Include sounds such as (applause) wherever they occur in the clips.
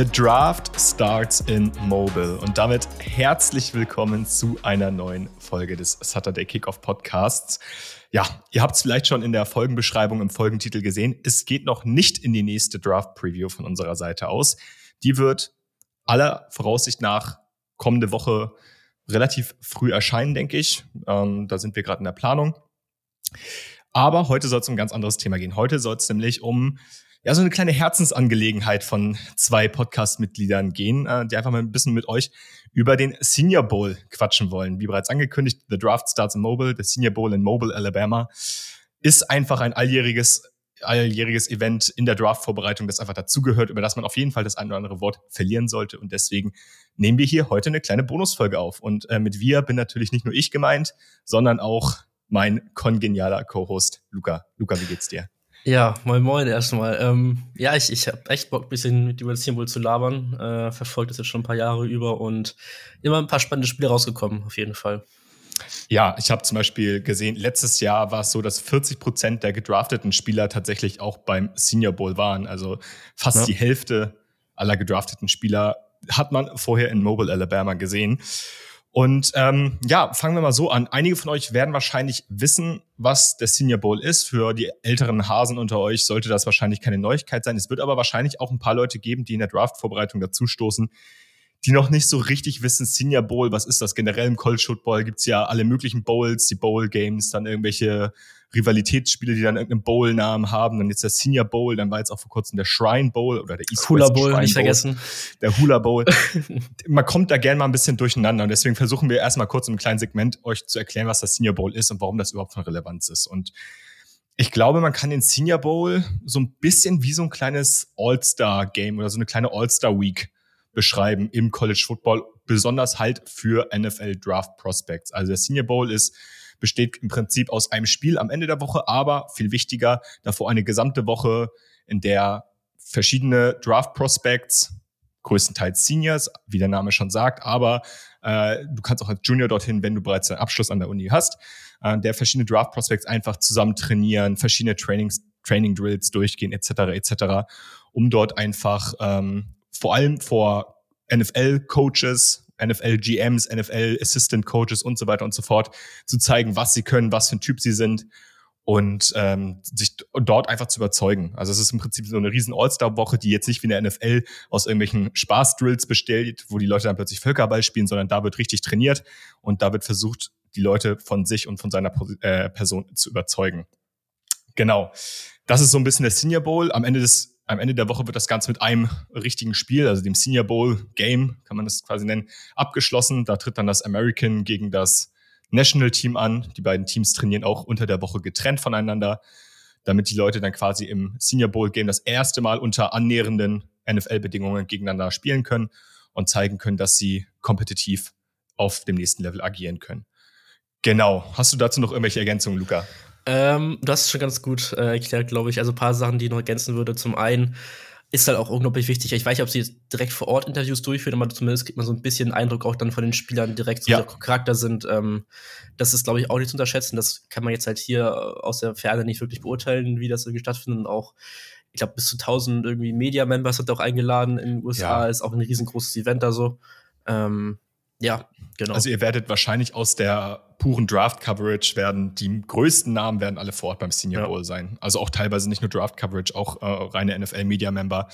The Draft starts in mobile und damit herzlich willkommen zu einer neuen Folge des Saturday Kickoff Podcasts. Ja, ihr habt es vielleicht schon in der Folgenbeschreibung im Folgentitel gesehen. Es geht noch nicht in die nächste Draft Preview von unserer Seite aus. Die wird aller Voraussicht nach kommende Woche relativ früh erscheinen, denke ich. Ähm, da sind wir gerade in der Planung. Aber heute soll es um ein ganz anderes Thema gehen. Heute soll es nämlich um ja, so eine kleine Herzensangelegenheit von zwei Podcast-Mitgliedern gehen, äh, die einfach mal ein bisschen mit euch über den Senior Bowl quatschen wollen. Wie bereits angekündigt, The Draft starts in Mobile, der Senior Bowl in Mobile, Alabama, ist einfach ein alljähriges alljähriges Event in der Draft-Vorbereitung, das einfach dazugehört, über das man auf jeden Fall das ein oder andere Wort verlieren sollte. Und deswegen nehmen wir hier heute eine kleine Bonusfolge auf. Und äh, mit wir bin natürlich nicht nur ich gemeint, sondern auch mein kongenialer Co-Host Luca. Luca, wie geht's dir? Ja, moin moin erstmal. Ähm, ja, ich, ich habe echt Bock, ein bisschen mit über das Team wohl zu labern. Äh, verfolgt das jetzt schon ein paar Jahre über und immer ein paar spannende Spiele rausgekommen, auf jeden Fall. Ja, ich habe zum Beispiel gesehen, letztes Jahr war es so, dass 40 Prozent der gedrafteten Spieler tatsächlich auch beim Senior Bowl waren. Also fast ja. die Hälfte aller gedrafteten Spieler hat man vorher in Mobile, Alabama gesehen. Und ähm, ja, fangen wir mal so an. Einige von euch werden wahrscheinlich wissen, was der Senior Bowl ist. Für die älteren Hasen unter euch sollte das wahrscheinlich keine Neuigkeit sein. Es wird aber wahrscheinlich auch ein paar Leute geben, die in der Draft-Vorbereitung dazustoßen, die noch nicht so richtig wissen, Senior Bowl, was ist das? Generell im College Football gibt's ja alle möglichen Bowls, die Bowl Games, dann irgendwelche Rivalitätsspiele, die dann irgendeinen Bowl-Namen haben. Dann jetzt der Senior Bowl, dann war jetzt auch vor kurzem der Shrine Bowl oder der East Hula Bowl, Shrine nicht Bowl, vergessen. Der Hula Bowl. (laughs) Man kommt da gerne mal ein bisschen durcheinander und deswegen versuchen wir erstmal kurz im kleinen Segment euch zu erklären, was das Senior Bowl ist und warum das überhaupt von Relevanz ist. Und ich glaube, man kann den Senior Bowl so ein bisschen wie so ein kleines All-Star-Game oder so eine kleine All-Star-Week beschreiben im College Football, besonders halt für NFL Draft Prospects. Also der Senior Bowl ist besteht im Prinzip aus einem Spiel am Ende der Woche, aber viel wichtiger, davor eine gesamte Woche, in der verschiedene Draft Prospects, größtenteils Seniors, wie der Name schon sagt, aber äh, du kannst auch als Junior dorthin, wenn du bereits einen Abschluss an der Uni hast, äh, der verschiedene Draft Prospects einfach zusammen trainieren, verschiedene Trainings, Training Drills durchgehen, etc., etc., um dort einfach ähm, vor allem vor NFL-Coaches NFL GMs, NFL Assistant Coaches und so weiter und so fort, zu zeigen, was sie können, was für ein Typ sie sind und ähm, sich dort einfach zu überzeugen. Also es ist im Prinzip so eine riesen All-Star-Woche, die jetzt nicht wie in der NFL aus irgendwelchen Spaß-Drills bestellt, wo die Leute dann plötzlich Völkerball spielen, sondern da wird richtig trainiert und da wird versucht, die Leute von sich und von seiner äh, Person zu überzeugen. Genau. Das ist so ein bisschen der Senior Bowl. Am Ende des am Ende der Woche wird das Ganze mit einem richtigen Spiel, also dem Senior Bowl Game, kann man das quasi nennen, abgeschlossen. Da tritt dann das American gegen das National Team an. Die beiden Teams trainieren auch unter der Woche getrennt voneinander, damit die Leute dann quasi im Senior Bowl Game das erste Mal unter annähernden NFL-Bedingungen gegeneinander spielen können und zeigen können, dass sie kompetitiv auf dem nächsten Level agieren können. Genau. Hast du dazu noch irgendwelche Ergänzungen, Luca? Ähm, du hast es schon ganz gut äh, erklärt, glaube ich. Also ein paar Sachen, die ich noch ergänzen würde. Zum einen ist halt auch unglaublich wichtig. Ich weiß nicht, ob sie direkt vor Ort Interviews durchführen, aber zumindest kriegt man so ein bisschen Eindruck auch dann von den Spielern direkt, so ja. Charakter sind. Ähm, das ist, glaube ich, auch nicht zu unterschätzen. Das kann man jetzt halt hier aus der Ferne nicht wirklich beurteilen, wie das irgendwie stattfindet. Und auch, ich glaube, bis zu 1000 irgendwie Media-Members sind auch eingeladen in den USA. Ja. Ist auch ein riesengroßes Event da so. Ähm, ja, genau. Also ihr werdet wahrscheinlich aus der puren Draft-Coverage werden, die größten Namen werden alle vor Ort beim Senior ja. Bowl sein. Also auch teilweise nicht nur Draft-Coverage, auch äh, reine NFL-Media-Member.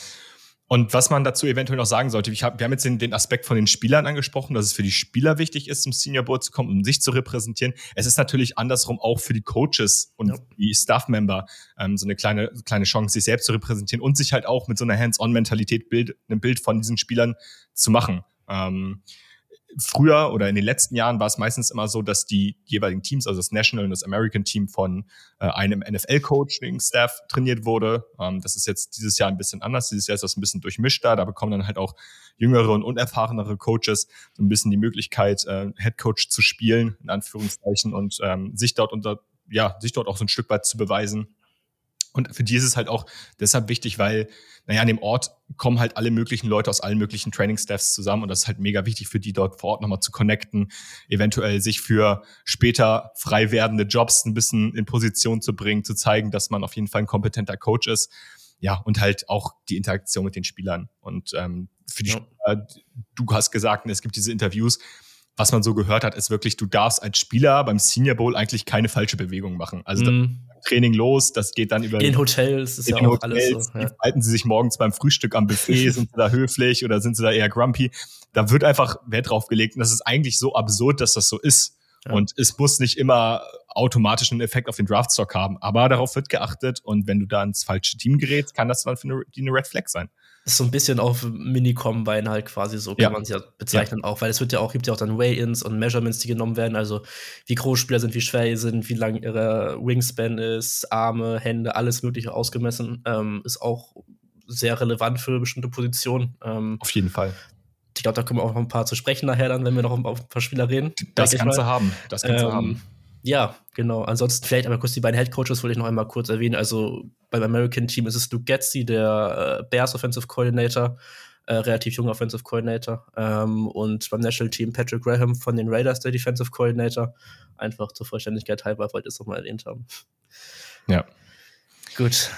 Und was man dazu eventuell noch sagen sollte, hab, wir haben jetzt den, den, Aspekt von den Spielern angesprochen, dass es für die Spieler wichtig ist, zum Senior Bowl zu kommen, um sich zu repräsentieren. Es ist natürlich andersrum auch für die Coaches und ja. die Staff-Member ähm, so eine kleine, kleine Chance, sich selbst zu repräsentieren und sich halt auch mit so einer Hands-on-Mentalität Bild, ein Bild von diesen Spielern zu machen. Ähm, früher oder in den letzten Jahren war es meistens immer so, dass die jeweiligen Teams, also das National und das American Team von äh, einem NFL-Coaching-Staff trainiert wurde. Ähm, das ist jetzt dieses Jahr ein bisschen anders. Dieses Jahr ist das ein bisschen durchmischter. Da bekommen dann halt auch jüngere und unerfahrenere Coaches so ein bisschen die Möglichkeit, äh, Head Coach zu spielen, in Anführungszeichen, und ähm, sich dort unter, ja, sich dort auch so ein Stück weit zu beweisen. Und für die ist es halt auch deshalb wichtig, weil, naja, an dem Ort kommen halt alle möglichen Leute aus allen möglichen Training-Staffs zusammen und das ist halt mega wichtig für die dort vor Ort nochmal zu connecten, eventuell sich für später frei werdende Jobs ein bisschen in Position zu bringen, zu zeigen, dass man auf jeden Fall ein kompetenter Coach ist. ja, und halt auch die Interaktion mit den Spielern. Und ähm, für die ja. Spieler, du hast gesagt, es gibt diese Interviews, was man so gehört hat, ist wirklich, du darfst als Spieler beim Senior Bowl eigentlich keine falsche Bewegung machen. Also mm. Training los, das geht dann über. In Hotels ist ja auch Hotels, alles so. Ja. Halten sie sich morgens beim Frühstück am Buffet, (laughs) sind sie da höflich oder sind sie da eher grumpy? Da wird einfach Wert drauf gelegt und das ist eigentlich so absurd, dass das so ist. Ja. Und es muss nicht immer automatisch einen Effekt auf den Draftstock haben, aber darauf wird geachtet und wenn du da ins falsche Team gerätst, kann das dann für eine, eine Red Flag sein ist so ein bisschen auf Mini-Combine halt quasi so, kann ja. man es ja bezeichnen ja. auch, weil es wird ja auch, gibt ja auch dann Weigh-Ins und Measurements, die genommen werden, also wie groß Spieler sind, wie schwer sie sind, wie lang ihre Wingspan ist, Arme, Hände, alles mögliche ausgemessen, ähm, ist auch sehr relevant für bestimmte Positionen. Ähm, auf jeden Fall. Ich glaube, da kommen wir auch noch ein paar zu sprechen nachher dann, wenn wir noch auf ein paar Spieler reden. Das kannst du haben, das kannst ähm, du haben. Ja, genau. Ansonsten vielleicht einmal kurz die beiden Head Coaches wollte ich noch einmal kurz erwähnen. Also beim American Team ist es Luke Getzi, der äh, Bears Offensive Coordinator, äh, relativ junger Offensive Coordinator. Ähm, und beim National Team Patrick Graham von den Raiders, der Defensive Coordinator. Einfach zur Vollständigkeit halber, wollte ich es nochmal erwähnt haben. Ja. Gut.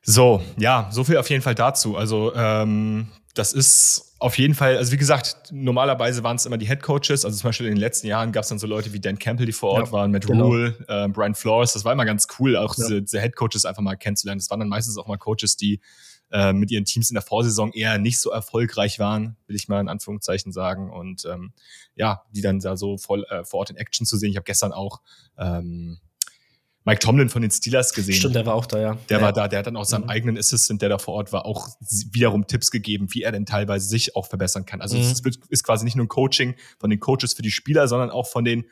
So, ja, so viel auf jeden Fall dazu. Also, ähm, das ist auf jeden Fall, also wie gesagt, normalerweise waren es immer die Head Coaches. Also zum Beispiel in den letzten Jahren gab es dann so Leute wie Dan Campbell, die vor Ort ja, waren, Matt genau. Rule, äh, Brian Flores. Das war immer ganz cool, auch ja. diese, diese Head Coaches einfach mal kennenzulernen. Das waren dann meistens auch mal Coaches, die äh, mit ihren Teams in der Vorsaison eher nicht so erfolgreich waren, will ich mal in Anführungszeichen sagen. Und ähm, ja, die dann da so voll äh, vor Ort in Action zu sehen. Ich habe gestern auch ähm, Mike Tomlin von den Steelers gesehen. Stimmt, der war auch da, ja. Der ja. war da, der hat dann auch seinem mhm. eigenen Assistant, der da vor Ort war, auch wiederum Tipps gegeben, wie er denn teilweise sich auch verbessern kann. Also mhm. es ist quasi nicht nur ein Coaching von den Coaches für die Spieler, sondern auch von den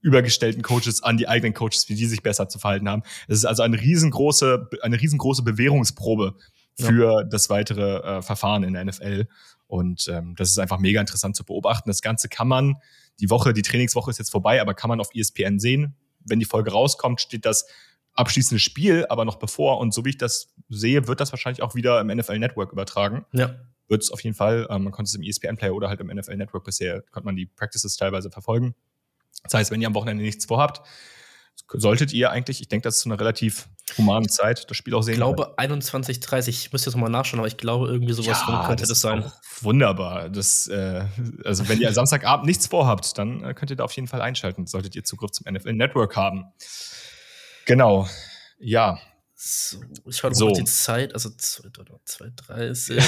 übergestellten Coaches an die eigenen Coaches, wie die sich besser zu verhalten haben. Es ist also eine riesengroße, eine riesengroße Bewährungsprobe für ja. das weitere äh, Verfahren in der NFL. Und ähm, das ist einfach mega interessant zu beobachten. Das Ganze kann man, die Woche, die Trainingswoche ist jetzt vorbei, aber kann man auf ESPN sehen wenn die Folge rauskommt, steht das abschließende Spiel aber noch bevor. Und so wie ich das sehe, wird das wahrscheinlich auch wieder im NFL Network übertragen. Ja. Wird es auf jeden Fall. Ähm, man konnte es im ESPN-Player oder halt im NFL Network bisher, konnte man die Practices teilweise verfolgen. Das heißt, wenn ihr am Wochenende nichts vorhabt, solltet ihr eigentlich, ich denke, das ist zu einer relativ humanen Zeit, das Spiel auch sehen. Ich glaube 21.30, ich müsste jetzt nochmal nachschauen, aber ich glaube irgendwie sowas ja, könnte das, das sein. Wunderbar. Das, äh, also wenn ihr (laughs) Samstagabend nichts vorhabt, dann äh, könnt ihr da auf jeden Fall einschalten. Solltet ihr Zugriff zum NFL Network haben. Genau. Ja. So, ich schaue so. die Zeit, also 2.30,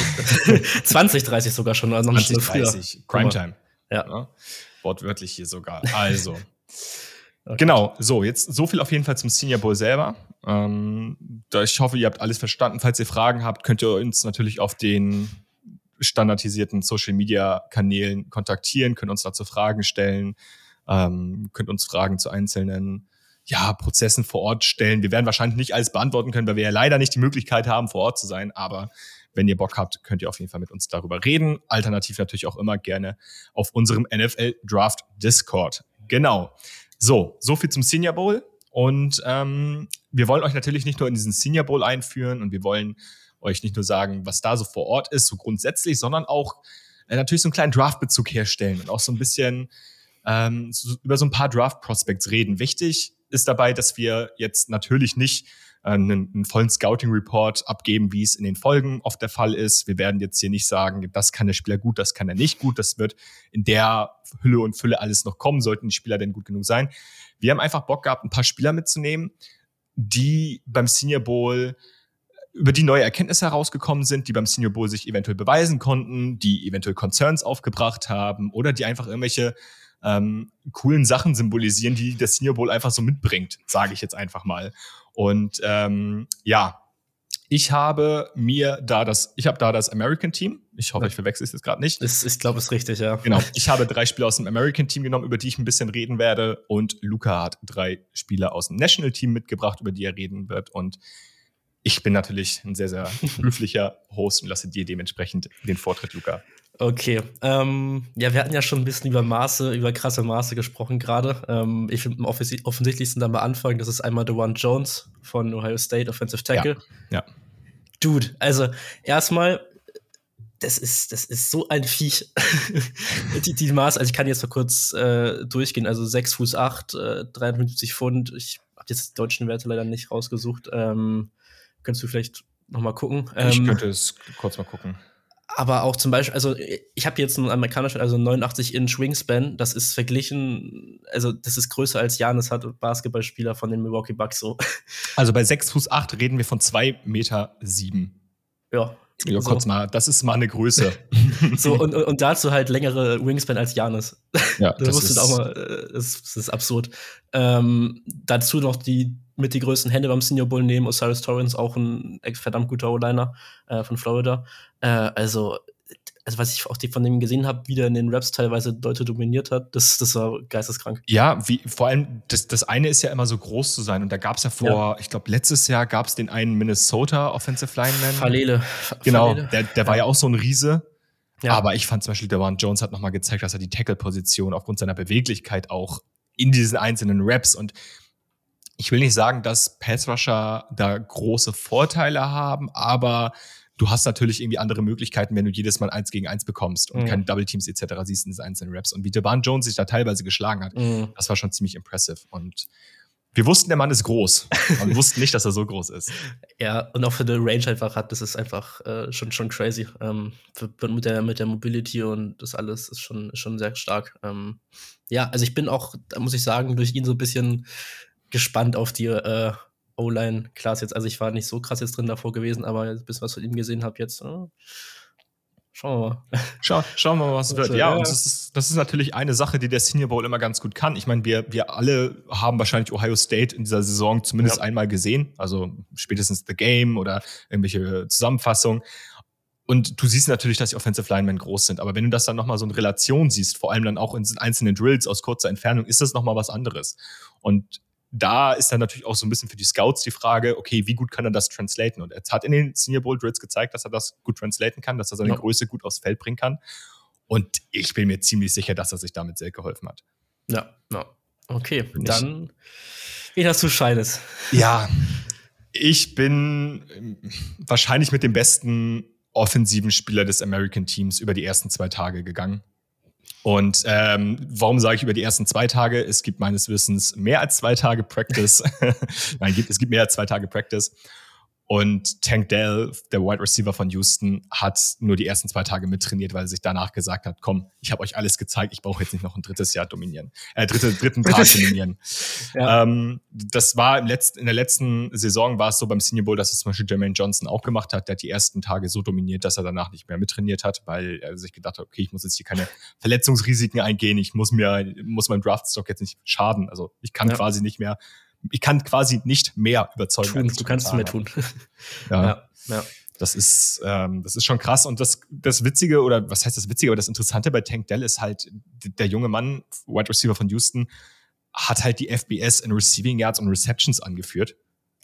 20.30 (laughs) sogar schon, also noch 20.30, Primetime. Ja. ja. Wortwörtlich hier sogar. Also. (laughs) Okay. Genau, so, jetzt so viel auf jeden Fall zum Senior Bowl selber. Ähm, ich hoffe, ihr habt alles verstanden. Falls ihr Fragen habt, könnt ihr uns natürlich auf den standardisierten Social Media Kanälen kontaktieren, könnt uns dazu Fragen stellen, ähm, könnt uns Fragen zu einzelnen ja, Prozessen vor Ort stellen. Wir werden wahrscheinlich nicht alles beantworten können, weil wir ja leider nicht die Möglichkeit haben, vor Ort zu sein. Aber wenn ihr Bock habt, könnt ihr auf jeden Fall mit uns darüber reden. Alternativ natürlich auch immer gerne auf unserem NFL Draft Discord. Genau. So, so viel zum Senior Bowl. Und ähm, wir wollen euch natürlich nicht nur in diesen Senior Bowl einführen und wir wollen euch nicht nur sagen, was da so vor Ort ist, so grundsätzlich, sondern auch äh, natürlich so einen kleinen Draft-Bezug herstellen und auch so ein bisschen ähm, so, über so ein paar Draft-Prospects reden. Wichtig ist dabei, dass wir jetzt natürlich nicht einen, einen vollen Scouting-Report abgeben, wie es in den Folgen oft der Fall ist. Wir werden jetzt hier nicht sagen, das kann der Spieler gut, das kann er nicht gut. Das wird in der Hülle und Fülle alles noch kommen, sollten die Spieler denn gut genug sein. Wir haben einfach Bock gehabt, ein paar Spieler mitzunehmen, die beim Senior Bowl über die neue Erkenntnisse herausgekommen sind, die beim Senior Bowl sich eventuell beweisen konnten, die eventuell Concerns aufgebracht haben oder die einfach irgendwelche ähm, coolen Sachen symbolisieren, die der Senior Bowl einfach so mitbringt, sage ich jetzt einfach mal. Und ähm, ja, ich habe mir da das, ich habe da das American Team. Ich hoffe, ich verwechsel es jetzt gerade nicht. Ist, ich glaube, es ist richtig, ja. Genau. Ich habe drei Spieler aus dem American Team genommen, über die ich ein bisschen reden werde. Und Luca hat drei Spieler aus dem National Team mitgebracht, über die er reden wird. Und ich bin natürlich ein sehr, sehr (laughs) höflicher Host und lasse dir dementsprechend den Vortritt, Luca. Okay. Ähm, ja, wir hatten ja schon ein bisschen über Maße, über krasse Maße gesprochen gerade. Ähm, ich finde am offens offensichtlichsten dann bei Anfang, das ist einmal The One Jones von Ohio State, Offensive Tackle. Ja. ja. Dude, also erstmal, das ist, das ist so ein Viech. (laughs) die, die Maße, also ich kann jetzt mal kurz äh, durchgehen. Also 6 Fuß 8, äh, 350 Pfund. Ich habe jetzt die deutschen Werte leider nicht rausgesucht. Ähm, könntest du vielleicht noch mal gucken. Ich ähm, könnte es kurz mal gucken. Aber auch zum Beispiel, also ich habe jetzt einen amerikanischen, also 89 Inch Wingspan, das ist verglichen, also das ist größer als Janis hat, Basketballspieler von den Milwaukee Bucks so. (laughs) Also bei 6 Fuß 8 reden wir von 2 Meter 7. Ja. Ja, so. kurz mal, das ist mal eine Größe. (laughs) so, und, und dazu halt längere Wingspan als Janis. Ja, (laughs) das, das ist auch mal, äh, das, das ist absurd. Ähm, dazu noch die mit die größten Hände beim Senior Bowl nehmen. Osiris Torrance, auch ein verdammt guter O-Liner äh, von Florida. Äh, also, also, was ich auch von dem gesehen habe, wie der in den Raps teilweise Leute dominiert hat, das, das war geisteskrank. Ja, wie, vor allem, das, das eine ist ja immer so groß zu sein. Und da gab es ja vor, ja. ich glaube, letztes Jahr gab es den einen Minnesota Offensive Lineman. Falele. Genau, der, der war ja auch so ein Riese. Ja. Aber ich fand zum Beispiel, der Warren Jones hat nochmal gezeigt, dass er die Tackle-Position aufgrund seiner Beweglichkeit auch in diesen einzelnen Raps und ich will nicht sagen, dass Pass-Rusher da große Vorteile haben, aber du hast natürlich irgendwie andere Möglichkeiten, wenn du jedes Mal eins gegen eins bekommst und mhm. keine Double Teams etc. siehst in den einzelnen Raps. Und wie Devon Jones sich da teilweise geschlagen hat, mhm. das war schon ziemlich impressive. Und wir wussten, der Mann ist groß. Aber wir (laughs) wussten nicht, dass er so groß ist. Ja, und auch für den Range einfach hat, das ist einfach äh, schon, schon crazy. Ähm, mit, der, mit der Mobility und das alles ist schon, schon sehr stark. Ähm, ja, also ich bin auch, da muss ich sagen, durch ihn so ein bisschen gespannt auf die äh, O-Line. Klar, jetzt, also ich war nicht so krass jetzt drin davor gewesen, aber bis was von ihm gesehen habe jetzt. Äh, schauen wir mal. Schau, schauen wir mal, was wird. Ja, und das ist, das ist natürlich eine Sache, die der Senior Bowl immer ganz gut kann. Ich meine, wir, wir alle haben wahrscheinlich Ohio State in dieser Saison zumindest ja. einmal gesehen. Also spätestens The Game oder irgendwelche Zusammenfassungen. Und du siehst natürlich, dass die Offensive Linemen groß sind. Aber wenn du das dann nochmal so in Relation siehst, vor allem dann auch in einzelnen Drills aus kurzer Entfernung, ist das nochmal was anderes. Und da ist dann natürlich auch so ein bisschen für die Scouts die Frage, okay, wie gut kann er das translaten? Und er hat in den Senior Bowl Drills gezeigt, dass er das gut translaten kann, dass er seine ja. Größe gut aufs Feld bringen kann. Und ich bin mir ziemlich sicher, dass er sich damit sehr geholfen hat. Ja, ja. Okay, dann, wie hast du Scheines? Ja, ich bin ähm, wahrscheinlich mit dem besten offensiven Spieler des American Teams über die ersten zwei Tage gegangen. Und ähm, warum sage ich über die ersten zwei Tage? Es gibt meines Wissens mehr als zwei Tage Practice. (laughs) Nein, es gibt mehr als zwei Tage Practice. Und Tank Dell, der Wide Receiver von Houston, hat nur die ersten zwei Tage mittrainiert, weil er sich danach gesagt hat, komm, ich habe euch alles gezeigt, ich brauche jetzt nicht noch ein drittes Jahr dominieren, äh, dritte, dritten Tag dominieren. (laughs) ja. ähm, das war im letzten, in der letzten Saison war es so beim Senior Bowl, dass es zum Beispiel Jermaine Johnson auch gemacht hat. Der hat die ersten Tage so dominiert, dass er danach nicht mehr mittrainiert hat, weil er sich gedacht hat, okay, ich muss jetzt hier keine (laughs) Verletzungsrisiken eingehen, ich muss mir, muss meinem Draftstock jetzt nicht schaden. Also ich kann ja. quasi nicht mehr ich kann quasi nicht mehr überzeugen. Tun, du kannst mehr tun. ja. ja, ja. Das ist, ähm, das ist schon krass. Und das, das Witzige, oder was heißt das Witzige, aber das Interessante bei Tank Dell ist halt, der junge Mann, Wide Receiver von Houston, hat halt die FBS in Receiving Yards und Receptions angeführt.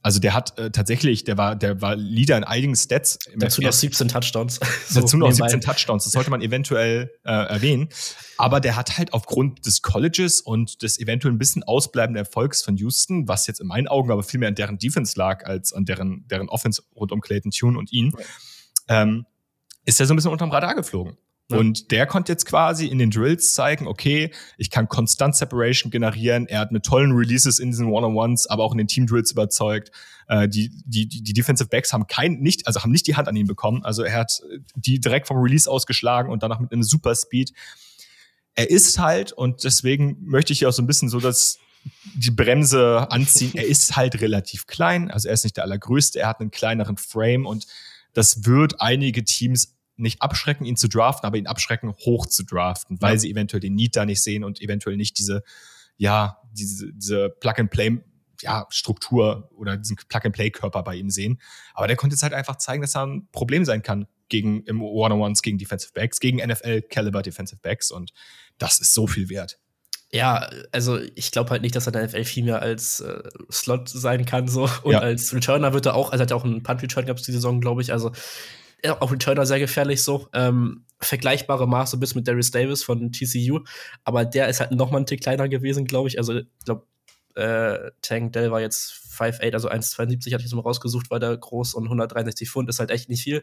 Also der hat äh, tatsächlich, der war, der war Leader in einigen Stats. Dazu noch 17 Touchdowns. (laughs) so dazu noch 17 Touchdowns. Das sollte man eventuell äh, erwähnen. Aber der hat halt aufgrund des Colleges und des eventuell ein bisschen ausbleibenden Erfolgs von Houston, was jetzt in meinen Augen aber viel mehr an deren Defense lag als an deren, deren Offense rund um Clayton Tune und ihn, ähm, ist er so ein bisschen unterm Radar geflogen. Und der konnte jetzt quasi in den Drills zeigen, okay, ich kann konstant Separation generieren. Er hat mit tollen Releases in diesen One-on-Ones, aber auch in den Team-Drills überzeugt. Äh, die, die, die Defensive Backs haben kein, nicht, also haben nicht die Hand an ihn bekommen. Also er hat die direkt vom Release ausgeschlagen und danach mit einem Super Speed. Er ist halt, und deswegen möchte ich hier auch so ein bisschen so das, die Bremse anziehen. Er ist halt relativ klein, also er ist nicht der allergrößte, er hat einen kleineren Frame und das wird einige Teams nicht abschrecken, ihn zu draften, aber ihn abschrecken, hoch zu draften, weil ja. sie eventuell den Need da nicht sehen und eventuell nicht diese, ja, diese, diese Plug-and-Play ja, Struktur oder diesen Plug-and-Play-Körper bei ihm sehen. Aber der konnte jetzt halt einfach zeigen, dass er ein Problem sein kann gegen im One-on-Ones, gegen Defensive Backs, gegen NFL-Caliber Defensive Backs und das ist so viel wert. Ja, also ich glaube halt nicht, dass er der NFL viel mehr als äh, Slot sein kann so und ja. als Returner wird er auch, also hat er auch einen Punt Return gehabt die Saison, glaube ich. Also auch Returner sehr gefährlich so. Ähm, vergleichbare Maße bis mit Darius Davis von TCU, aber der ist halt noch mal ein Tick kleiner gewesen, glaube ich. Also ich glaube, äh, Tank Dell war jetzt 5'8, also 1,72 hatte ich jetzt mal rausgesucht, war der groß und 163 Pfund ist halt echt nicht viel.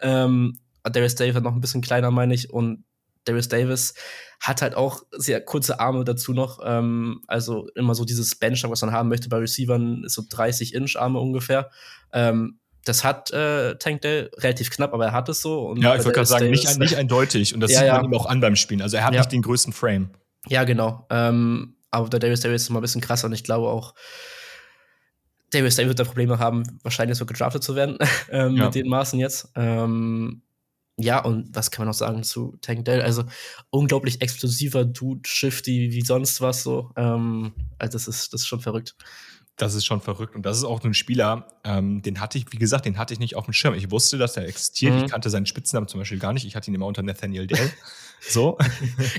Ähm, Darius Davis noch ein bisschen kleiner, meine ich, und Darius Davis hat halt auch sehr kurze Arme dazu noch. Ähm, also immer so dieses Bench, was man haben möchte bei Receivern, ist so 30 Inch Arme ungefähr. Ähm, das hat äh, Tank Dell relativ knapp, aber er hat es so. Und ja, ich wollte gerade sagen, nicht, nicht eindeutig. Und das ja, sieht man ja. ihm auch an beim Spielen. Also er hat ja. nicht den größten Frame. Ja, genau. Ähm, aber der Darius Davis ist mal ein bisschen krasser und ich glaube auch, Darius Davis wird da Probleme haben, wahrscheinlich so gedraftet zu werden (laughs) ähm, mit den Maßen jetzt. Ähm, ja, und was kann man noch sagen zu Tank Dell? Also unglaublich explosiver Dude, shifty wie sonst was so. Ähm, also das ist, das ist schon verrückt. Das ist schon verrückt. Und das ist auch ein Spieler, ähm, den hatte ich, wie gesagt, den hatte ich nicht auf dem Schirm. Ich wusste, dass er existiert. Mhm. Ich kannte seinen Spitznamen zum Beispiel gar nicht. Ich hatte ihn immer unter Nathaniel Dell. (laughs) So.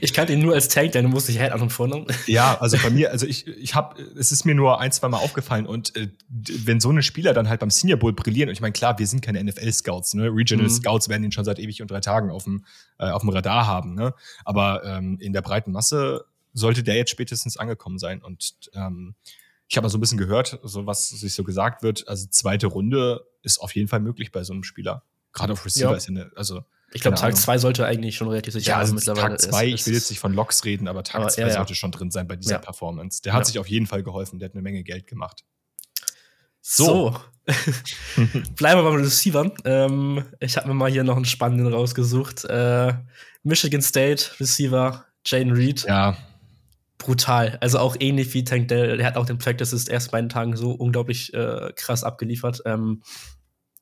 ich kannte ihn nur als Tank, dann musste ich halt auch noch Vornamen. Ja, also bei (laughs) mir, also ich, ich habe, es ist mir nur ein, zwei Mal aufgefallen und äh, wenn so eine Spieler dann halt beim Senior Bowl brillieren, und ich meine, klar, wir sind keine NFL-Scouts, ne? Regional mhm. Scouts werden ihn schon seit ewig und drei Tagen auf dem, äh, auf dem Radar haben, ne? Aber ähm, in der breiten Masse sollte der jetzt spätestens angekommen sein. Und ähm, ich habe mal so ein bisschen gehört, so was sich so gesagt wird, also zweite Runde ist auf jeden Fall möglich bei so einem Spieler. Gerade auf Receiver ja. ist ja eine, also ich glaube, Tag 2 sollte eigentlich schon relativ sicher ja, also mittlerweile. Tag 2, ich will jetzt nicht von Loks reden, aber Tag 2 ja, ja. sollte schon drin sein bei dieser ja. Performance. Der hat sich auf jeden Fall geholfen, der hat eine Menge Geld gemacht. So. so. (laughs) Bleiben wir beim Receiver. Ähm, ich habe mir mal hier noch einen spannenden rausgesucht. Äh, Michigan State Receiver Jane Reed. Ja. Brutal. Also auch ähnlich wie Tank Dell. Der hat auch den Practices erst beiden Tagen so unglaublich äh, krass abgeliefert. Ähm,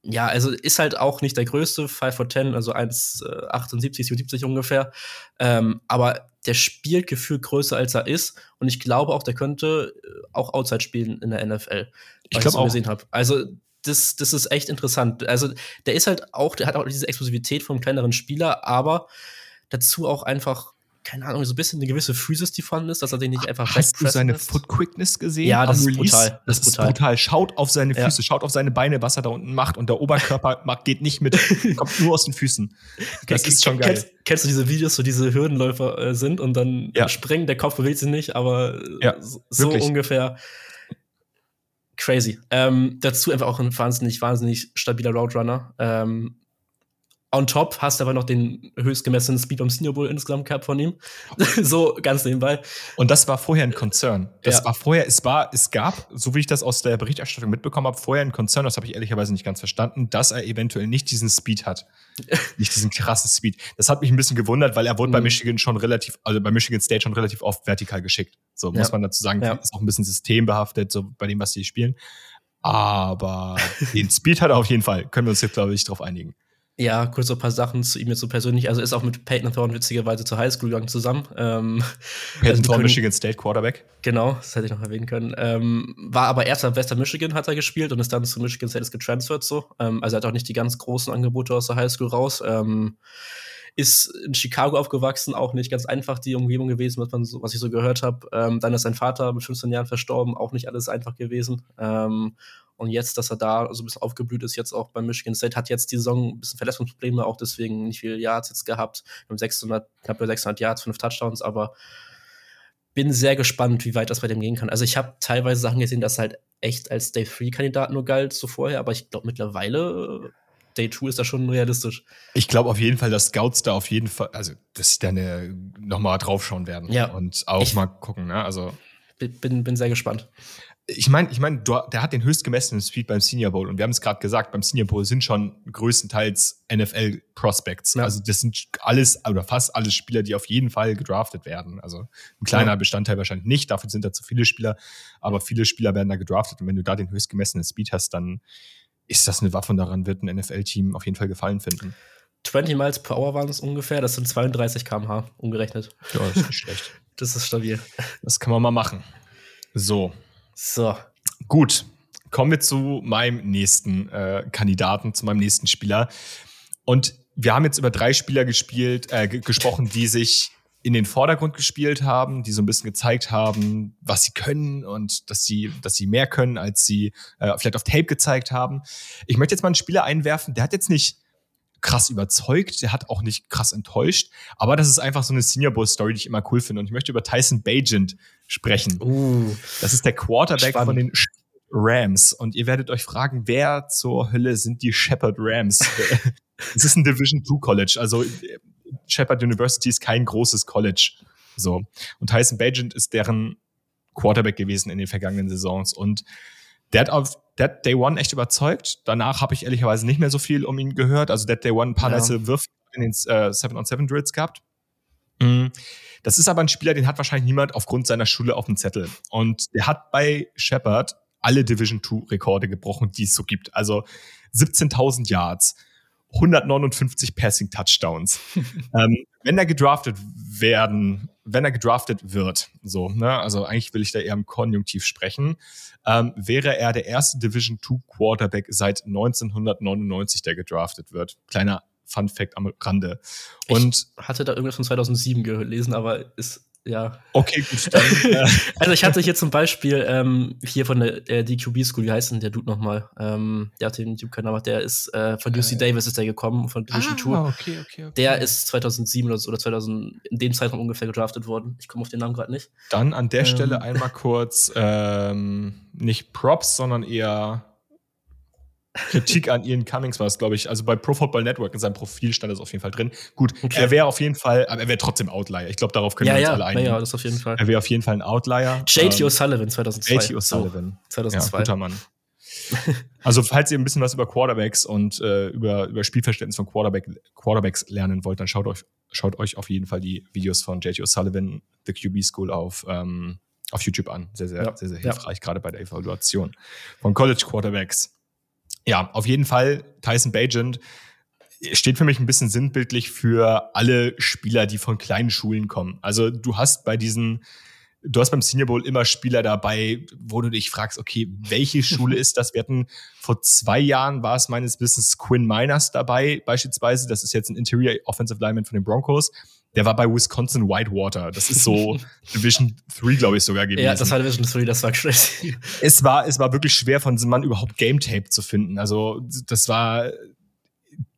ja, also ist halt auch nicht der größte, 5 for 10, also 1,78, 77 ungefähr. Ähm, aber der spielt gefühlt größer als er ist. Und ich glaube auch, der könnte äh, auch Outside spielen in der NFL. Ich glaube auch. gesehen habe. Also, das, das ist echt interessant. Also, der ist halt auch, der hat auch diese Explosivität vom kleineren Spieler, aber dazu auch einfach keine Ahnung, so ein bisschen eine gewisse Physis, die vorhanden ist, dass er den nicht einfach Hast du seine ist. Foot Quickness gesehen? Ja, das ist brutal. Das, das ist brutal. brutal. Schaut auf seine Füße, ja. schaut auf seine Beine, was er da unten macht und der Oberkörper (laughs) geht nicht mit, kommt nur aus den Füßen. Das ist schon geil. Kennst, kennst, du diese Videos, wo diese Hürdenläufer äh, sind und dann ja. springen, der Kopf bewegt sich nicht, aber ja, so wirklich. ungefähr crazy. Ähm, dazu einfach auch ein wahnsinnig, wahnsinnig stabiler Roadrunner. Ähm, On top hast du aber noch den höchst gemessenen Speed beim Senior Bowl insgesamt gehabt von ihm. (laughs) so ganz nebenbei. Und das war vorher ein Konzern. Das ja. war vorher, es war, es gab, so wie ich das aus der Berichterstattung mitbekommen habe, vorher ein Konzern, das habe ich ehrlicherweise nicht ganz verstanden, dass er eventuell nicht diesen Speed hat. (laughs) nicht diesen krassen Speed. Das hat mich ein bisschen gewundert, weil er wurde mhm. bei Michigan schon relativ, also bei Michigan State schon relativ oft vertikal geschickt. So muss ja. man dazu sagen, ja. ist auch ein bisschen systembehaftet, so bei dem, was die spielen. Aber (laughs) den Speed hat er auf jeden Fall. Können wir uns jetzt, glaube ich, drauf einigen. Ja, kurz so ein paar Sachen zu ihm jetzt so persönlich. Also ist auch mit Peyton Thorne witzigerweise zur Highschool gegangen zusammen. Ähm, Peyton also Thorne, Michigan State Quarterback. Genau, das hätte ich noch erwähnen können. Ähm, war aber erst am Western Michigan hat er gespielt und ist dann zu Michigan State getransfert so. Ähm, also er hat auch nicht die ganz großen Angebote aus der Highschool raus. Ähm, ist in Chicago aufgewachsen, auch nicht ganz einfach die Umgebung gewesen, was, man so, was ich so gehört habe. Ähm, dann ist sein Vater mit 15 Jahren verstorben, auch nicht alles einfach gewesen. Ähm, und jetzt, dass er da so ein bisschen aufgeblüht ist, jetzt auch bei Michigan State, hat jetzt die Saison ein bisschen Verletzungsprobleme, auch deswegen nicht viele Yards jetzt gehabt. Wir haben 600, knapp über 600 Yards, fünf Touchdowns, aber bin sehr gespannt, wie weit das bei dem gehen kann. Also ich habe teilweise Sachen gesehen, dass halt echt als Day 3-Kandidat nur galt so vorher, aber ich glaube mittlerweile Day 2 ist da schon realistisch. Ich glaube auf jeden Fall, dass Scouts da auf jeden Fall, also dass sie da nochmal draufschauen werden ja. und auch ich mal gucken. Ne? Also bin, bin sehr gespannt ich meine, ich meine, der hat den höchst gemessenen Speed beim Senior Bowl und wir haben es gerade gesagt, beim Senior Bowl sind schon größtenteils NFL Prospects. Ja. Also das sind alles oder fast alle Spieler, die auf jeden Fall gedraftet werden. Also ein kleiner ja. Bestandteil wahrscheinlich nicht, dafür sind da zu viele Spieler, aber viele Spieler werden da gedraftet und wenn du da den höchst gemessenen Speed hast, dann ist das eine Waffe und daran wird ein NFL-Team auf jeden Fall Gefallen finden. 20 Miles per Hour waren es ungefähr, das sind 32 km/h umgerechnet. Ja, das ist nicht schlecht. (laughs) Das ist stabil. Das kann man mal machen. So, so. Gut, kommen wir zu meinem nächsten äh, Kandidaten, zu meinem nächsten Spieler. Und wir haben jetzt über drei Spieler gespielt, äh, gesprochen, die sich in den Vordergrund gespielt haben, die so ein bisschen gezeigt haben, was sie können und dass sie, dass sie mehr können, als sie äh, vielleicht auf Tape gezeigt haben. Ich möchte jetzt mal einen Spieler einwerfen, der hat jetzt nicht krass überzeugt, der hat auch nicht krass enttäuscht, aber das ist einfach so eine Senior Bowl Story, die ich immer cool finde und ich möchte über Tyson Bagent sprechen. Uh, das ist der Quarterback spannend. von den Rams und ihr werdet euch fragen, wer zur Hölle sind die Shepherd Rams? (laughs) Es ist ein Division 2 College, also Shepherd University ist kein großes College. So. Und Tyson Bagent ist deren Quarterback gewesen in den vergangenen Saisons und Der hat auf der hat Day One echt überzeugt. Danach habe ich ehrlicherweise nicht mehr so viel um ihn gehört. Also der hat Day One ein paar ja. nice Würfe in den äh, 7-on-7-Drills gehabt. Mhm. Das ist aber ein Spieler, den hat wahrscheinlich niemand aufgrund seiner Schule auf dem Zettel. Und der hat bei Shepard alle Division 2 Rekorde gebrochen, die es so gibt. Also 17.000 Yards, 159 Passing Touchdowns. (laughs) ähm, wenn er gedraftet werden, wenn er gedraftet wird, so, ne, also eigentlich will ich da eher im Konjunktiv sprechen, ähm, wäre er der erste Division 2 Quarterback seit 1999, der gedraftet wird. Kleiner Fun Fact am Rande. Und ich hatte da irgendwas von 2007 gelesen, aber ist ja. Okay, gut. Dann, (laughs) äh. also ich hatte hier zum Beispiel ähm, hier von der, der DQB School, wie heißt denn der Dude nochmal? Ähm, der hat den YouTube-Kanal, der ist äh, von UC äh. Davis ist der gekommen, von Division ah, Tour. Okay, okay, okay. Der ist 2007 oder, oder 2000, in dem Zeitraum ungefähr gedraftet worden. Ich komme auf den Namen gerade nicht. Dann an der ähm. Stelle einmal kurz ähm, nicht Props, sondern eher Kritik an Ian Cummings war es, glaube ich. Also bei Pro Football Network in seinem Profil stand das auf jeden Fall drin. Gut, okay. er wäre auf jeden Fall, aber er wäre trotzdem Outlier. Ich glaube, darauf können ja, wir uns ja, alle einigen. Ja, das auf jeden Fall. Er wäre auf jeden Fall ein Outlier. JT ähm, O'Sullivan 2002. JT O'Sullivan. So, 2002. Ja, guter Mann. (laughs) also, falls ihr ein bisschen was über Quarterbacks und äh, über, über Spielverständnis von Quarterback, Quarterbacks lernen wollt, dann schaut euch, schaut euch auf jeden Fall die Videos von JT O'Sullivan, The QB School, auf, ähm, auf YouTube an. Sehr, sehr, ja. sehr, sehr hilfreich, ja. gerade bei der Evaluation von College Quarterbacks ja, auf jeden Fall Tyson Bagent steht für mich ein bisschen sinnbildlich für alle Spieler, die von kleinen Schulen kommen. Also du hast bei diesen, du hast beim Senior Bowl immer Spieler dabei, wo du dich fragst, okay, welche (laughs) Schule ist das? Wir hatten vor zwei Jahren war es meines Wissens Quinn Miners dabei, beispielsweise. Das ist jetzt ein Interior Offensive Lineman von den Broncos. Der war bei Wisconsin Whitewater. Das ist so (laughs) Division 3, glaube ich, sogar gewesen. Ja, das war Division 3, das war crazy. Es war, es war wirklich schwer, von diesem Mann überhaupt Game Tape zu finden. Also, das war,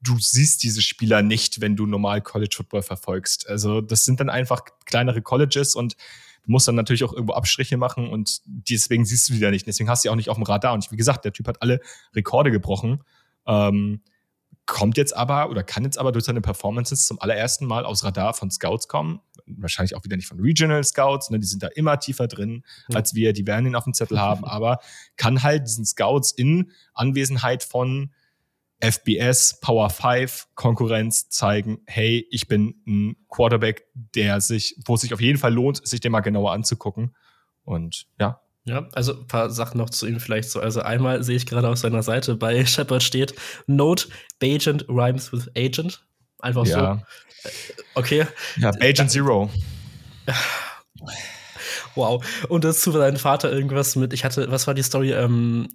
du siehst diese Spieler nicht, wenn du normal College Football verfolgst. Also, das sind dann einfach kleinere Colleges und du musst dann natürlich auch irgendwo Abstriche machen und deswegen siehst du die da nicht. Deswegen hast du die auch nicht auf dem Radar. Und wie gesagt, der Typ hat alle Rekorde gebrochen. Ähm, kommt jetzt aber oder kann jetzt aber durch seine Performances zum allerersten Mal aus Radar von Scouts kommen. Wahrscheinlich auch wieder nicht von Regional Scouts, ne? die sind da immer tiefer drin als wir, die werden ihn auf dem Zettel haben, (laughs) aber kann halt diesen Scouts in Anwesenheit von FBS, Power 5, Konkurrenz zeigen, hey, ich bin ein Quarterback, der sich, wo es sich auf jeden Fall lohnt, sich den mal genauer anzugucken. Und ja, ja, also ein paar Sachen noch zu ihm vielleicht so. Also einmal sehe ich gerade auf seiner Seite bei (laughs) Shepard steht Note, Bagent rhymes with Agent. Einfach ja. so. Äh, okay. Ja, Agent Zero. (sighs) Wow. Und dazu war dein Vater irgendwas mit, ich hatte, was war die Story? Ähm,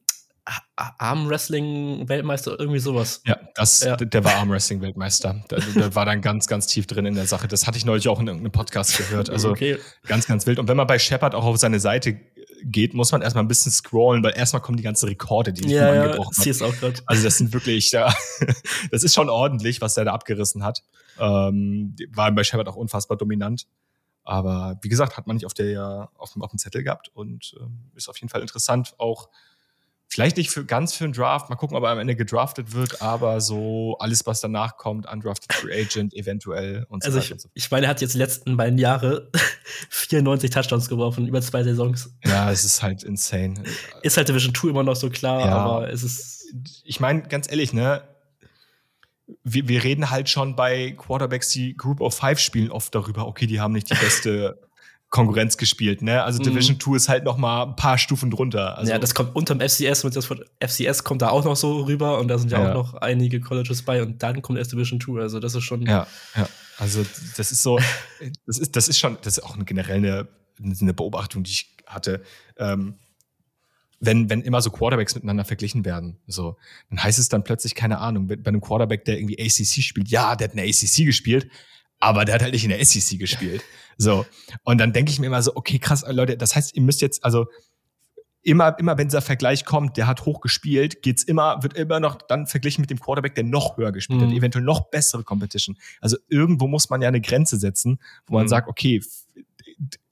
Armwrestling-Weltmeister, irgendwie sowas. Ja, das, ja. der war Armwrestling-Weltmeister. Der, der, war dann ganz, ganz tief drin in der Sache. Das hatte ich neulich auch in irgendeinem Podcast gehört. Also okay. ganz, ganz wild. Und wenn man bei Shepard auch auf seine Seite geht, muss man erstmal ein bisschen scrollen, weil erstmal kommen die ganzen Rekorde, die ja, ja, gebrochen hat. Ist auch grad. Also das sind wirklich, ja, (laughs) das ist schon ordentlich, was der da abgerissen hat. Ähm, war bei Shepard auch unfassbar dominant. Aber wie gesagt, hat man nicht auf der auf dem, auf dem Zettel gehabt und ähm, ist auf jeden Fall interessant, auch Vielleicht nicht für ganz für einen Draft, mal gucken, ob er am Ende gedraftet wird, aber so alles, was danach kommt, undrafted Free Agent eventuell und so also weiter. Ich, so ich meine, er hat jetzt die letzten beiden Jahre (laughs) 94 Touchdowns geworfen, über zwei Saisons. Ja, es ist halt insane. Ist halt Division 2 immer noch so klar, ja, aber es ist. Ich meine, ganz ehrlich, ne? Wir, wir reden halt schon bei Quarterbacks, die Group of Five spielen, oft darüber, okay, die haben nicht die beste Konkurrenz gespielt, ne? Also mhm. Division 2 ist halt noch mal ein paar Stufen drunter. Also ja, das kommt unterm FCS und das von FCS kommt da auch noch so rüber und da sind ja, ja, auch noch einige Colleges bei und dann kommt erst Division 2, also das ist schon Ja, ja. Also das ist so (laughs) das ist das ist schon das ist auch eine generelle eine Beobachtung, die ich hatte. Ähm, wenn, wenn immer so Quarterbacks miteinander verglichen werden, so, dann heißt es dann plötzlich, keine Ahnung, bei einem Quarterback, der irgendwie ACC spielt, ja, der hat eine ACC gespielt, aber der hat halt nicht in der SEC gespielt. So. Und dann denke ich mir immer so, okay, krass, Leute, das heißt, ihr müsst jetzt, also immer, immer wenn dieser Vergleich kommt, der hat hoch gespielt, geht's immer, wird immer noch dann verglichen mit dem Quarterback, der noch höher gespielt mhm. hat, eventuell noch bessere Competition. Also irgendwo muss man ja eine Grenze setzen, wo man mhm. sagt, okay,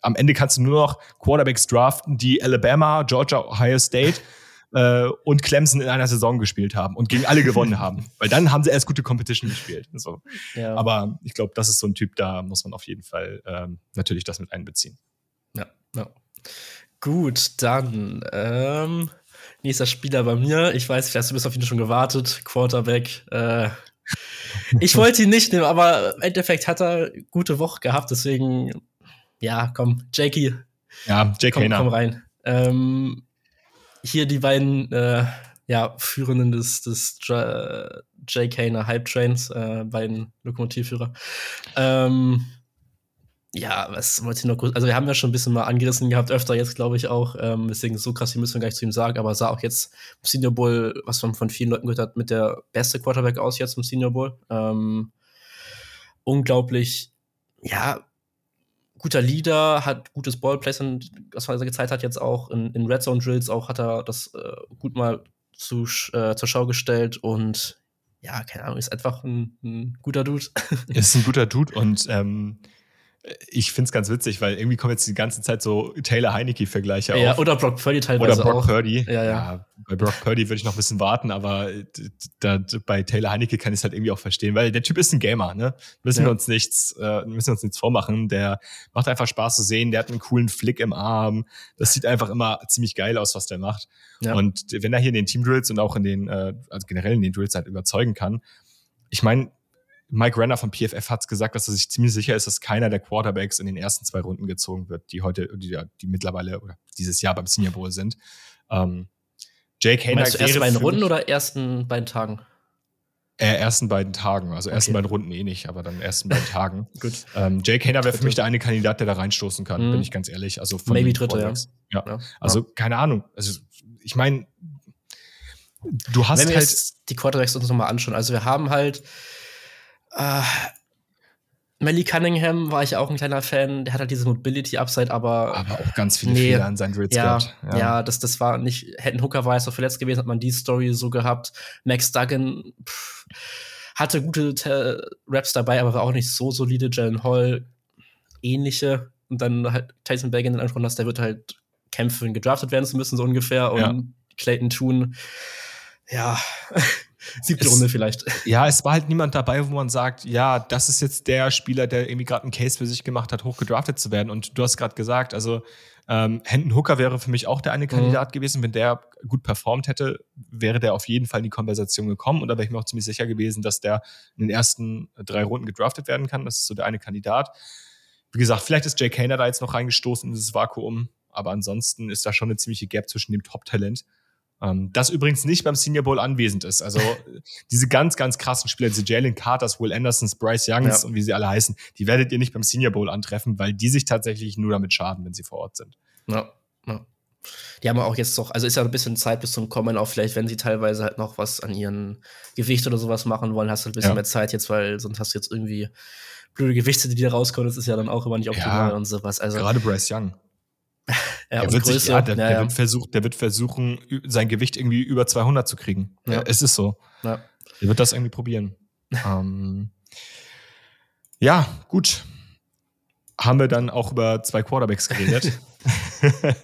am Ende kannst du nur noch Quarterbacks draften, die Alabama, Georgia, Ohio State äh, und Clemson in einer Saison gespielt haben und gegen alle gewonnen (laughs) haben. Weil dann haben sie erst gute Competition gespielt. So. Ja. Aber ich glaube, das ist so ein Typ, da muss man auf jeden Fall ähm, natürlich das mit einbeziehen. Ja, ja. Gut, dann ähm, nächster Spieler bei mir. Ich weiß, vielleicht hast du bis auf ihn schon gewartet. Quarterback. Äh, ich wollte ihn nicht nehmen, aber im Endeffekt hat er gute Woche gehabt, deswegen, ja, komm, Jakey. Ja, Jake komm, komm rein. Ähm, hier die beiden äh, ja, Führenden des, des J Jake Hayner Hype Trains, äh, beiden Lokomotivführer. Ähm, ja, was wollte ich noch kurz? Also, wir haben ja schon ein bisschen mal angerissen gehabt, öfter jetzt, glaube ich, auch. Ähm, deswegen so krass, die müssen wir gar nicht zu ihm sagen, aber sah auch jetzt im Senior Bowl, was man von vielen Leuten gehört hat, mit der beste Quarterback aus jetzt im Senior Bowl. Ähm, unglaublich, ja, guter Leader, hat gutes Ballplacement, was er gezeigt hat, jetzt auch in, in Red Zone Drills, auch hat er das äh, gut mal zu, äh, zur Schau gestellt und ja, keine Ahnung, ist einfach ein, ein guter Dude. (laughs) ist ein guter Dude und ähm, ich finde es ganz witzig, weil irgendwie kommen jetzt die ganze Zeit so Taylor Heineke-Vergleiche ja, auf. Oder Brock Purdy teilweise Oder Brock auch. Purdy. Ja, ja. bei Brock Purdy würde ich noch ein bisschen warten, aber da, bei Taylor Heineke kann ich es halt irgendwie auch verstehen, weil der Typ ist ein Gamer, ne? Müssen Ja. wir uns nichts, äh, müssen wir uns nichts vormachen. Der macht einfach Spaß zu sehen, der hat einen coolen Flick im Arm. Das sieht einfach immer ziemlich geil aus, was der macht. Ja. Und wenn er hier in den Team Drills und auch in den, äh, also generell in den Drills halt überzeugen kann, ich meine, Mike Renner von PFF hat gesagt, dass er sich ziemlich sicher ist, dass keiner der Quarterbacks in den ersten zwei Runden gezogen wird, die heute, die, die mittlerweile oder dieses Jahr beim Senior Bowl sind. Ähm, Jake Hayner Meinst du erst beiden für Runden oder ersten beiden Tagen? Äh, ersten beiden Tagen, also ersten Okay. beiden Runden eh nicht, aber dann ersten beiden Tagen. (laughs) Gut. Ähm, Jake Hayner wäre für mich der eine Kandidat, der da reinstoßen kann, Mhm. bin ich ganz ehrlich. Also von Maybe den dritte, ja. Ja. Ja. Also keine Ahnung. Also ich meine, du hast Wenn wir halt jetzt die Quarterbacks uns nochmal anschauen, also wir haben halt äh, Melly Cunningham war ich auch ein kleiner Fan, der hat halt diese Mobility-Upside, aber, aber auch ganz viele Nee. Fehler an seinen Drills ja, gehabt. ja, das, das war nicht, hätten Hooker war jetzt noch verletzt gewesen, hat man die Story so gehabt. Max Duggan pff, hatte gute Te- Raps dabei, aber war auch nicht so solide. Jalen Hall ähnliche. Und dann halt Tyson Baggan den angesprochen hast, der wird halt kämpfen, gedraftet werden zu müssen, so ungefähr. Und Ja. Clayton Toon, ja, (laughs) siebte Es- Runde vielleicht. Ja, es war halt niemand dabei, wo man sagt, ja, das ist jetzt der Spieler, der irgendwie gerade einen Case für sich gemacht hat, hochgedraftet zu werden. Und du hast gerade gesagt, also ähm, Hendon Hooker wäre für mich auch der eine Mhm. Kandidat gewesen. Wenn der gut performt hätte, wäre der auf jeden Fall in die Konversation gekommen. Und da wäre ich mir auch ziemlich sicher gewesen, dass der in den ersten drei Runden gedraftet werden kann. Das ist so der eine Kandidat. Wie gesagt, vielleicht ist Jake Hayner da jetzt noch reingestoßen in dieses Vakuum. Aber ansonsten ist da schon eine ziemliche Gap zwischen dem Top-Talent ähm, das übrigens nicht beim Senior Bowl anwesend ist. Also (laughs) diese ganz, ganz krassen Spieler, diese Jalen Carters, Will Andersons, Bryce Youngs Ja. und wie sie alle heißen, die werdet ihr nicht beim Senior Bowl antreffen, weil die sich tatsächlich nur damit schaden, wenn sie vor Ort sind. Ja, ja. Die haben auch jetzt doch, also ist ja ein bisschen Zeit bis zum Kommen, auch vielleicht, wenn sie teilweise halt noch was an ihren Gewicht oder sowas machen wollen, hast du ein bisschen Ja. mehr Zeit jetzt, weil sonst hast du jetzt irgendwie blöde Gewichte, die da rauskommen, das ist ja dann auch immer nicht optimal Ja, und sowas. Also, Gerade Bryce Young. Ja, der, wird sich, ja, der, ja, der. Wird versucht, der wird versuchen, sein Gewicht irgendwie über 200 zu kriegen. Ja. Es ist so. Der wird das irgendwie probieren. (laughs) ähm, ja, gut. Haben wir dann auch über zwei Quarterbacks geredet. (laughs)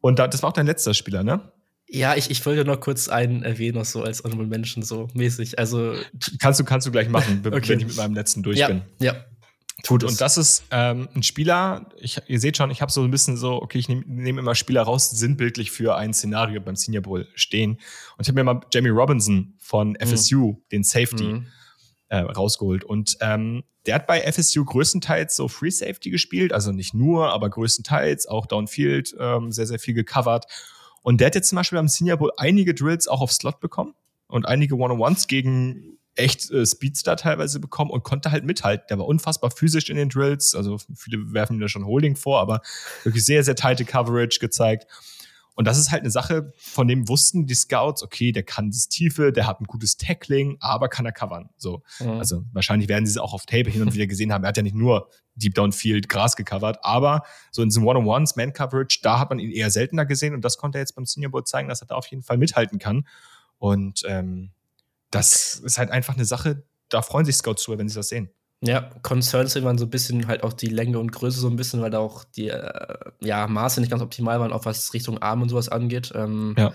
Und da, das war auch dein letzter Spieler, ne? Ja, ich, ich wollte noch kurz einen erwähnen, noch so als Honorable Menschen so mäßig. Also, Kannst du, kannst du gleich machen, (laughs) Okay. wenn ich mit meinem letzten durch ja, bin. ja. Es. und das ist ähm, ein Spieler, ich, ihr seht schon, ich habe so ein bisschen so, okay, ich nehme nehm immer Spieler raus, die sinnbildlich für ein Szenario beim Senior Bowl stehen. Und ich habe mir mal Jamie Robinson von FSU, den Safety, Mhm. äh, rausgeholt. Und ähm, der hat bei FSU größtenteils so Free Safety gespielt, also nicht nur, aber größtenteils auch Downfield ähm, sehr, sehr viel gecovert. Und der hat jetzt zum Beispiel beim Senior Bowl einige Drills auch auf Slot bekommen und einige One-on-Ones gegen echt äh, Speedstar teilweise bekommen und konnte halt mithalten. Der war unfassbar physisch in den Drills, also viele werfen mir da schon Holding vor, aber wirklich sehr, sehr tighte Coverage gezeigt. Und das ist halt eine Sache, von dem wussten die Scouts, okay, der kann das Tiefe, der hat ein gutes Tackling, aber kann er covern. So. Mhm. Also wahrscheinlich werden sie es auch auf Tape hin und wieder gesehen haben. Er hat ja nicht nur Deep Downfield Gras gecovert, aber so in diesem One-on-Ones, Man-Coverage, da hat man ihn eher seltener gesehen und das konnte er jetzt beim Senior Bowl zeigen, dass er da auf jeden Fall mithalten kann. Und ähm, das ist halt einfach eine Sache, da freuen sich Scouts drüber, wenn sie das sehen. Ja, Concerns sind waren so ein bisschen halt auch die Länge und Größe so ein bisschen, weil da auch die äh, ja, Maße nicht ganz optimal waren, auch was Richtung Arm und sowas angeht. Ähm, Ja.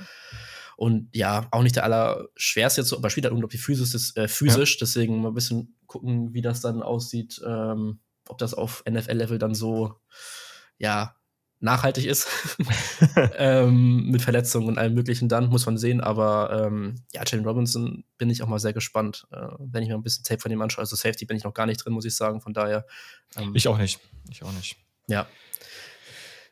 Und ja, auch nicht der allerschwerste jetzt so, aber spielt halt unglaublich physisch, ist, äh, physisch deswegen mal ein bisschen gucken, wie das dann aussieht, ähm, ob das auf NFL-Level dann so, ja, nachhaltig ist. (laughs) (laughs) ähm, mit Verletzungen und allem Möglichen dann, muss man sehen. Aber ähm, ja, Jalen Robinson bin ich auch mal sehr gespannt, äh, wenn ich mir ein bisschen Tape von ihm anschaue. Also Safety bin ich noch gar nicht drin, muss ich sagen. Von daher. Ähm, ich auch nicht. Ich auch nicht. Ja.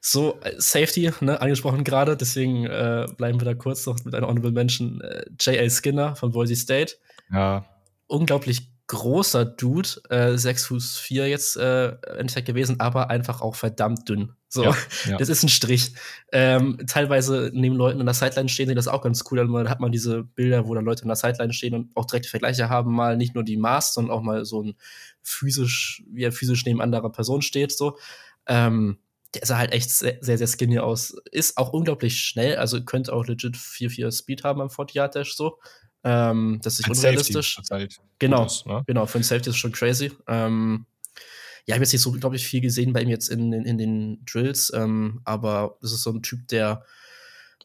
So, äh, Safety, ne, angesprochen gerade, deswegen äh, bleiben wir da kurz noch mit einer Honorable Mention. Äh, J.L. Skinner von Boise State. Ja. Unglaublich großer Dude, äh, 6 Fuß 4 jetzt äh, Endeffekt gewesen, aber einfach auch verdammt dünn. So, ja, (laughs) ja. das ist ein Strich. Ähm, teilweise neben Leuten an der Sideline stehen, sieht das auch ganz cool. Dann hat man diese Bilder, wo dann Leute an der Sideline stehen und auch direkte Vergleiche haben, mal nicht nur die Maß, sondern auch mal so ein physisch, wie er physisch neben anderer Person steht, so. Ähm, der sah halt echt sehr, sehr, sehr skinny aus. Ist auch unglaublich schnell, also könnte auch legit 4-4 Speed haben am 40-Yard-Dash so. Ähm, das ist unrealistisch. Halt genau, ist, ne? genau. Für ein Safety ist schon crazy. Ähm, ja, ich habe jetzt nicht so, glaube ich, viel gesehen bei ihm jetzt in, in, in den Drills, ähm, aber das ist so ein Typ, der,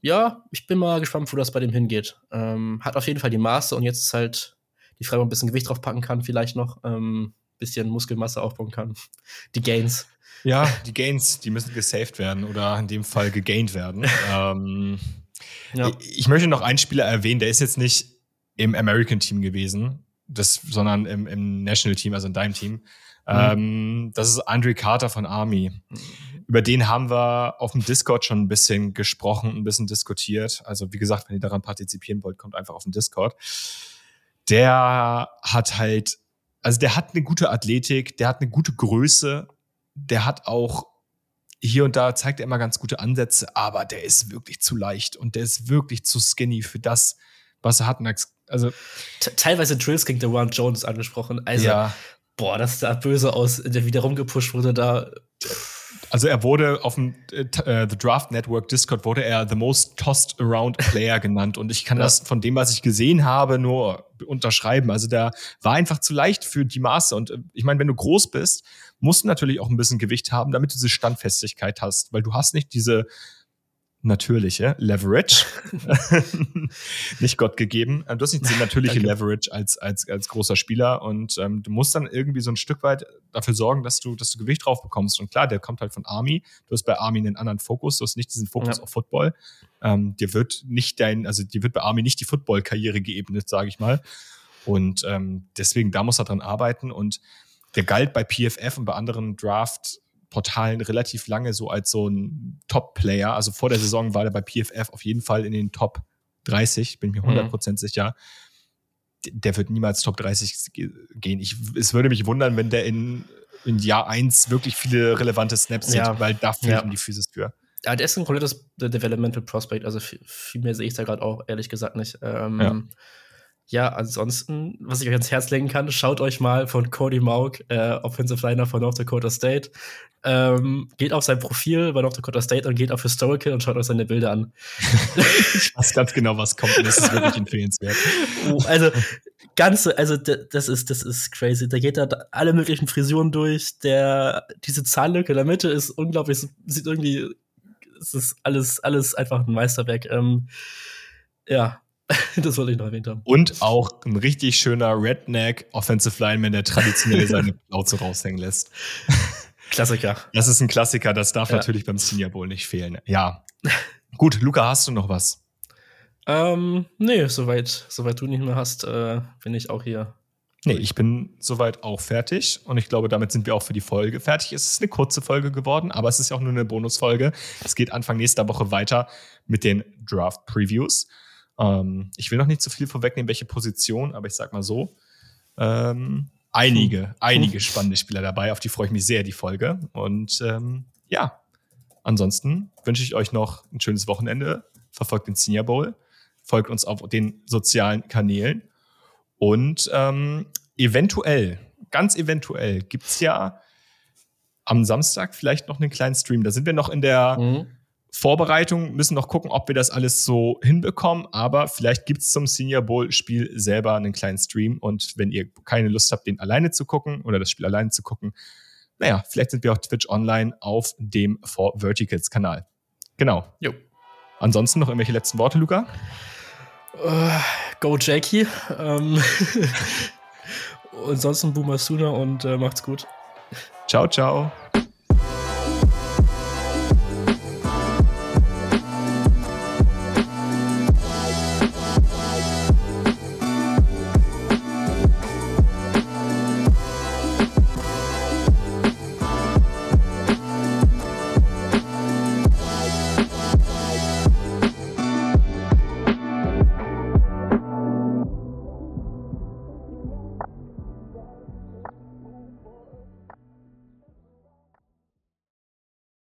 ja, ich bin mal gespannt, wo das bei dem hingeht. Ähm, hat auf jeden Fall die Maße und jetzt ist halt die Frage, ob ein bisschen Gewicht drauf packen kann, vielleicht noch, ähm, bisschen Muskelmasse aufbauen kann. (laughs) Die Gains. Ja, die Gains, die müssen gesaved werden oder in dem Fall gegained werden. (laughs) ähm, ja. Ich möchte noch einen Spieler erwähnen, der ist jetzt nicht im American Team gewesen, das, sondern im, im National Team, also in deinem Team. Mhm. Ähm, das ist Andre Carter von Army. Mhm. Über den haben wir auf dem Discord schon ein bisschen gesprochen, ein bisschen diskutiert. Also wie gesagt, wenn ihr daran partizipieren wollt, kommt einfach auf den Discord. Der hat halt, also der hat eine gute Athletik, der hat eine gute Größe, der hat auch hier und da zeigt er immer ganz gute Ansätze, aber der ist wirklich zu leicht und der ist wirklich zu skinny für das, was er hat. Also teilweise Drills gegen Dewan Jones angesprochen. Also, ja. boah, das sah böse aus, der wieder rumgepusht wurde da. Also er wurde auf dem äh, äh, The Draft Network Discord wurde er the most tossed around Player (laughs) genannt und ich kann ja. das von dem, was ich gesehen habe, nur unterschreiben. Also der war einfach zu leicht für die Maße und äh, ich meine, wenn du groß bist, musst du natürlich auch ein bisschen Gewicht haben, damit du diese Standfestigkeit hast, weil du hast nicht diese natürliche Leverage, (laughs) (laughs) nicht Gott gegeben. Du hast nicht diese natürliche Leverage als, als, als großer Spieler und ähm, du musst dann irgendwie so ein Stück weit dafür sorgen, dass du, dass du Gewicht drauf bekommst. Und klar, der kommt halt von Army. Du hast bei Army einen anderen Fokus. Du hast nicht diesen Fokus ja. auf Football. Ähm, dir wird nicht dein, also dir wird bei Army nicht die Football-Karriere geebnet, sage ich mal. Und ähm, deswegen, da muss er dran arbeiten. Und der galt bei PFF und bei anderen Draft Portalen relativ lange so als so ein Top-Player. Also vor der Saison war er bei PFF auf jeden Fall in den Top 30, bin mir 100% mhm. sicher. Der wird niemals Top 30 gehen. Ich, es würde mich wundern, wenn der in, in Jahr 1 wirklich viele relevante Snaps ja. sieht, weil da fehlt ja. ihm die Physis für. Ja, der ist ein komplettes Developmental Prospect, also viel, viel mehr sehe ich da gerade auch ehrlich gesagt nicht. Ähm, ja ja, ansonsten, was ich euch ans Herz legen kann, schaut euch mal von Cody Mauk, äh, Offensive Liner von North Dakota State. Ähm, geht auf sein Profil bei North Dakota State und geht auf Historical und schaut euch seine Bilder an. ich weiß ganz genau, was kommt und das ist wirklich empfehlenswert. Oh, also, ganze, also das ist, das ist crazy. Da geht da alle möglichen Frisuren durch. Der, diese Zahnlücke in der Mitte ist unglaublich, sieht irgendwie, es ist alles, alles einfach ein Meisterwerk. Ähm, ja, (laughs) das wollte ich noch erwähnt haben. Und auch ein richtig schöner Redneck Offensive Lineman, der traditionell (laughs) seine Plauze raushängen lässt. Klassiker. Das ist ein Klassiker, das darf ja. natürlich beim Senior Bowl nicht fehlen. Ja. Gut, Luca, hast du noch was? Ähm, nee, soweit, soweit du nicht mehr hast, äh, bin ich auch hier. Nee, ich bin soweit auch fertig und ich glaube, damit sind wir auch für die Folge fertig. Es ist eine kurze Folge geworden, aber es ist ja auch nur eine Bonusfolge. Es geht Anfang nächster Woche weiter mit den Draft Previews. Ähm, ich will noch nicht zu viel vorwegnehmen, welche Position, aber ich sag mal so. Ähm, einige, hm. einige spannende Spieler dabei, auf die freue ich mich sehr, die Folge. Und ähm, ja, ansonsten wünsche ich euch noch ein schönes Wochenende. Verfolgt den Senior Bowl, folgt uns auf den sozialen Kanälen und ähm, eventuell, ganz eventuell, gibt es ja am Samstag vielleicht noch einen kleinen Stream. Da sind wir noch in der mhm. Vorbereitung, müssen noch gucken, ob wir das alles so hinbekommen, aber vielleicht gibt es zum Senior Bowl-Spiel selber einen kleinen Stream und wenn ihr keine Lust habt, den alleine zu gucken oder das Spiel alleine zu gucken, naja, vielleicht sind wir auf Twitch online auf dem For Verticals Kanal. Genau. Jo. Ansonsten noch irgendwelche letzten Worte, Luca? Uh, go Jackie. Ähm (laughs) ansonsten Boomer Sooner und äh, macht's gut. Ciao, ciao.